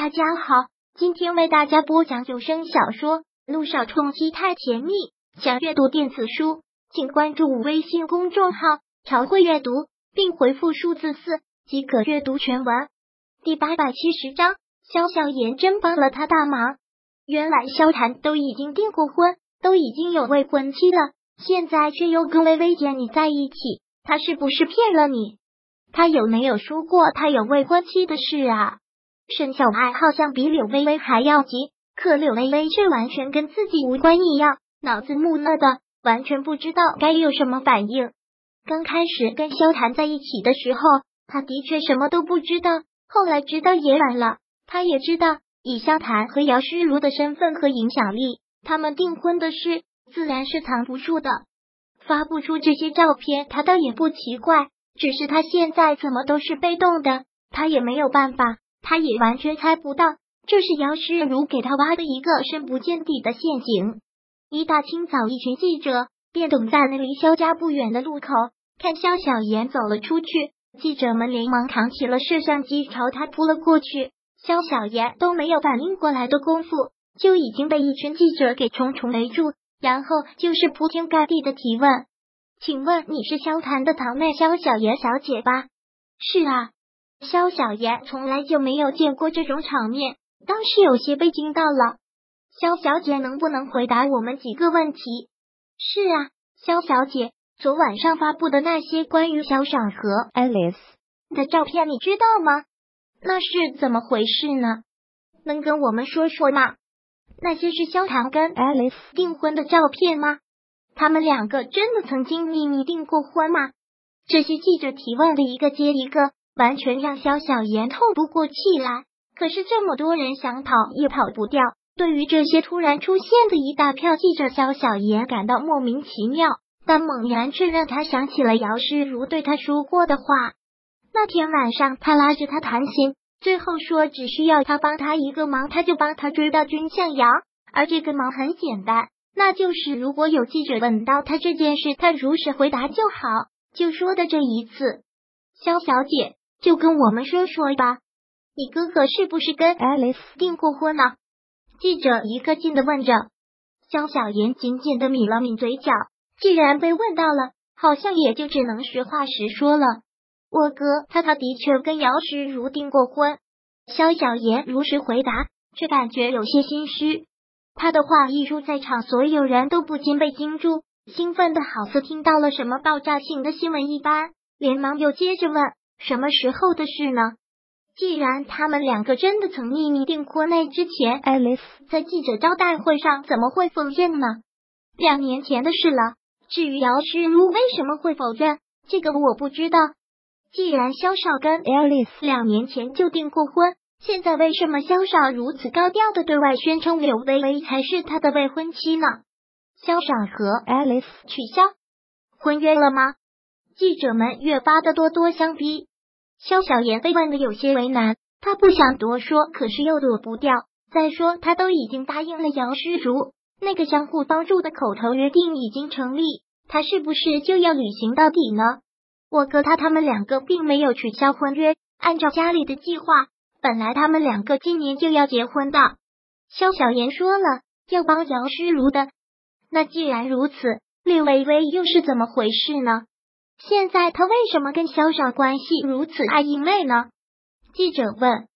大家好，今天为大家播讲有声小说《路上冲击太甜蜜》。想阅读电子书，请关注微信公众号“朝会阅读”，并回复数字四即可阅读全文。第八百七十章，萧小言真帮了他大忙。原来萧谈都已经订过婚，都已经有未婚妻了，现在却又跟微微姐你在一起，他是不是骗了你？他有没有说过他有未婚妻的事啊？沈小爱好像比柳微微还要急，可柳微微却完全跟自己无关一样，脑子木讷的，完全不知道该有什么反应。刚开始跟萧谈在一起的时候，他的确什么都不知道，后来知道也晚了。他也知道，以萧谈和姚诗如的身份和影响力，他们订婚的事自然是藏不住的，发不出这些照片，他倒也不奇怪。只是他现在怎么都是被动的，他也没有办法。他也完全猜不到，这是姚诗如给他挖的一个深不见底的陷阱。一大清早，一群记者便等在那离肖家不远的路口，看肖小言走了出去。记者们连忙扛起了摄像机，朝他扑了过去。肖小言都没有反应过来的功夫，就已经被一群记者给重重围住，然后就是铺天盖地的提问：“请问你是萧谈的堂妹肖小言小姐吧？”“是啊。”萧小言从来就没有见过这种场面，当时有些被惊到了。萧小姐能不能回答我们几个问题？是啊，萧小姐，昨晚上发布的那些关于小爽和 Alice 的照片，你知道吗？那是怎么回事呢？能跟我们说说吗？那些是萧唐跟 Alice 订婚的照片吗？他们两个真的曾经秘密订过婚吗？这些记者提问的一个接一个。完全让萧小言透不过气来，可是这么多人想跑也跑不掉。对于这些突然出现的一大票记者，萧小言感到莫名其妙，但猛然却让他想起了姚诗如对他说过的话。那天晚上，他拉着他谈心，最后说只需要他帮他一个忙，他就帮他追到君向阳。而这个忙很简单，那就是如果有记者问到他这件事，他如实回答就好。就说的这一次，萧小姐。就跟我们说说吧，你哥哥是不是跟 Alice 订过婚呢？记者一个劲的问着。肖小妍紧紧的抿了抿嘴角，既然被问到了，好像也就只能实话实说了。我哥他他的确跟姚诗如订过婚。肖小妍如实回答，却感觉有些心虚。他的话一出，在场所有人都不禁被惊住，兴奋的好似听到了什么爆炸性的新闻一般，连忙又接着问。什么时候的事呢？既然他们两个真的曾秘密订婚，那之前爱丽丝在记者招待会上怎么会否认呢？两年前的事了。至于姚诗如为什么会否认，这个我不知道。既然萧少跟爱丽丝两年前就订过婚，现在为什么萧少如此高调的对外宣称柳微微才是他的未婚妻呢？萧少和爱丽丝取消婚约了吗？记者们越发的咄咄相逼。萧小言被问的有些为难，他不想多说，可是又躲不掉。再说，他都已经答应了姚诗如，那个相互帮助的口头约定已经成立，他是不是就要履行到底呢？我哥他他们两个并没有取消婚约，按照家里的计划，本来他们两个今年就要结婚的。萧小言说了要帮姚诗如的，那既然如此，柳微微又是怎么回事呢？现在他为什么跟萧少关系如此暧昧呢？记者问。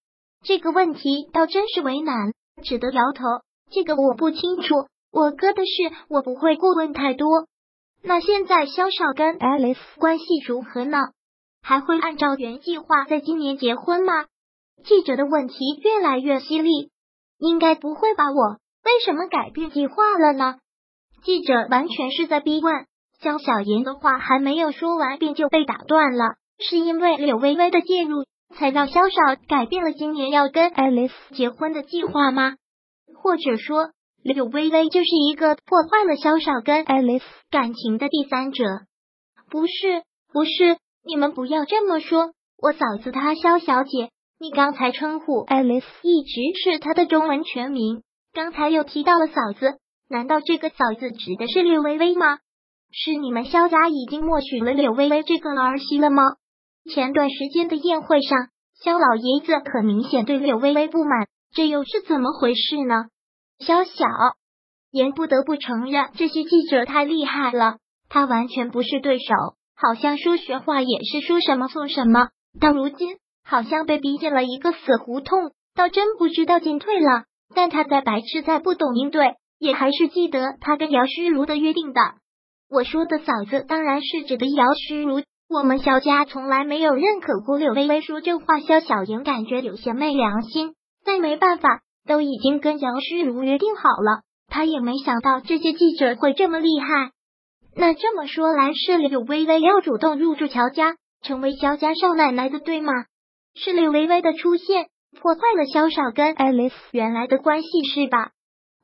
这个问题倒真是为难，只得摇头。这个我不清楚，我哥的事我不会过问太多。那现在萧少跟 Alice 关系如何呢？还会按照原计划在今年结婚吗？记者的问题越来越犀利。应该不会吧？我为什么改变计划了呢？记者完全是在逼问。萧小言的话还没有说完，便就被打断了。是因为柳微微的介入，才让萧少改变了今年要跟爱丽丝结婚的计划吗？或者说，柳微微就是一个破坏了萧少跟爱丽丝感情的第三者？不是，不是，你们不要这么说。我嫂子她萧小姐，你刚才称呼爱丽丝一直是她的中文全名，刚才又提到了嫂子，难道这个嫂子指的是柳微微吗？是你们萧家已经默许了柳微微这个儿媳了吗？前段时间的宴会上，萧老爷子很明显对柳微微不满，这又是怎么回事呢？萧小言不得不承认，这些记者太厉害了，他完全不是对手，好像说学话也是说什么送什么。到如今，好像被逼进了一个死胡同，倒真不知道进退了。但他在白痴，在不懂应对，也还是记得他跟姚诗如的约定的。我说的嫂子，当然是指的姚诗如。我们萧家从来没有认可过柳微微说这话，萧小莹感觉有些昧良心，但没办法，都已经跟姚诗如约定好了。他也没想到这些记者会这么厉害。那这么说来，是柳微微要主动入住乔家，成为萧家少奶奶的，对吗？是柳微微的出现破坏了萧少跟爱丽丝原来的关系，是吧？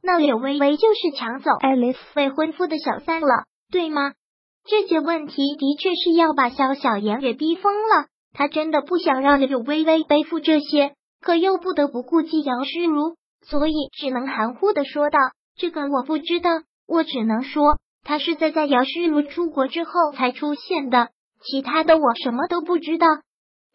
那柳微微就是抢走爱丽丝未婚夫的小三了，对吗？这些问题的确是要把萧小言给逼疯了。他真的不想让柳微微背负这些，可又不得不顾及姚诗如，所以只能含糊的说道：“这个我不知道，我只能说他是在在姚诗如出国之后才出现的，其他的我什么都不知道。”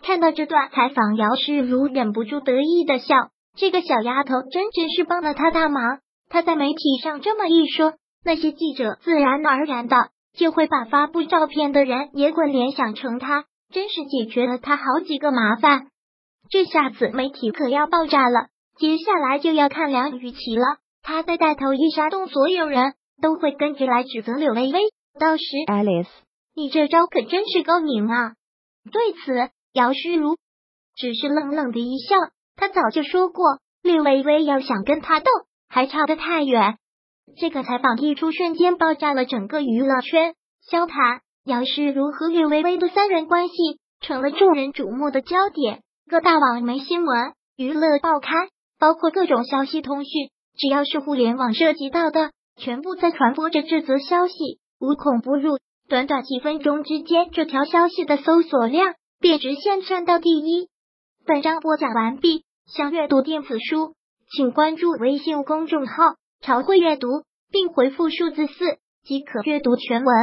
看到这段采访，姚诗如忍不住得意的笑：“这个小丫头真真是帮了他大忙。他在媒体上这么一说，那些记者自然而然的。”就会把发布照片的人也会联想成他，真是解决了他好几个麻烦。这下子媒体可要爆炸了，接下来就要看梁雨琪了。他在带头一煽动，所有人都会跟着来指责柳微微。到时，Alice，你这招可真是高明啊！对此，姚诗如只是冷冷的一笑。他早就说过，柳微微要想跟他斗，还差得太远。这个采访一出，瞬间爆炸了整个娱乐圈。萧谈姚氏如和柳微微的三人关系成了众人瞩目的焦点。各大网媒新闻、娱乐报刊，包括各种消息通讯，只要是互联网涉及到的，全部在传播着这则消息，无孔不入。短短几分钟之间，这条消息的搜索量便直线窜到第一。本章播讲完毕。想阅读电子书，请关注微信公众号。朝会阅读，并回复数字四即可阅读全文。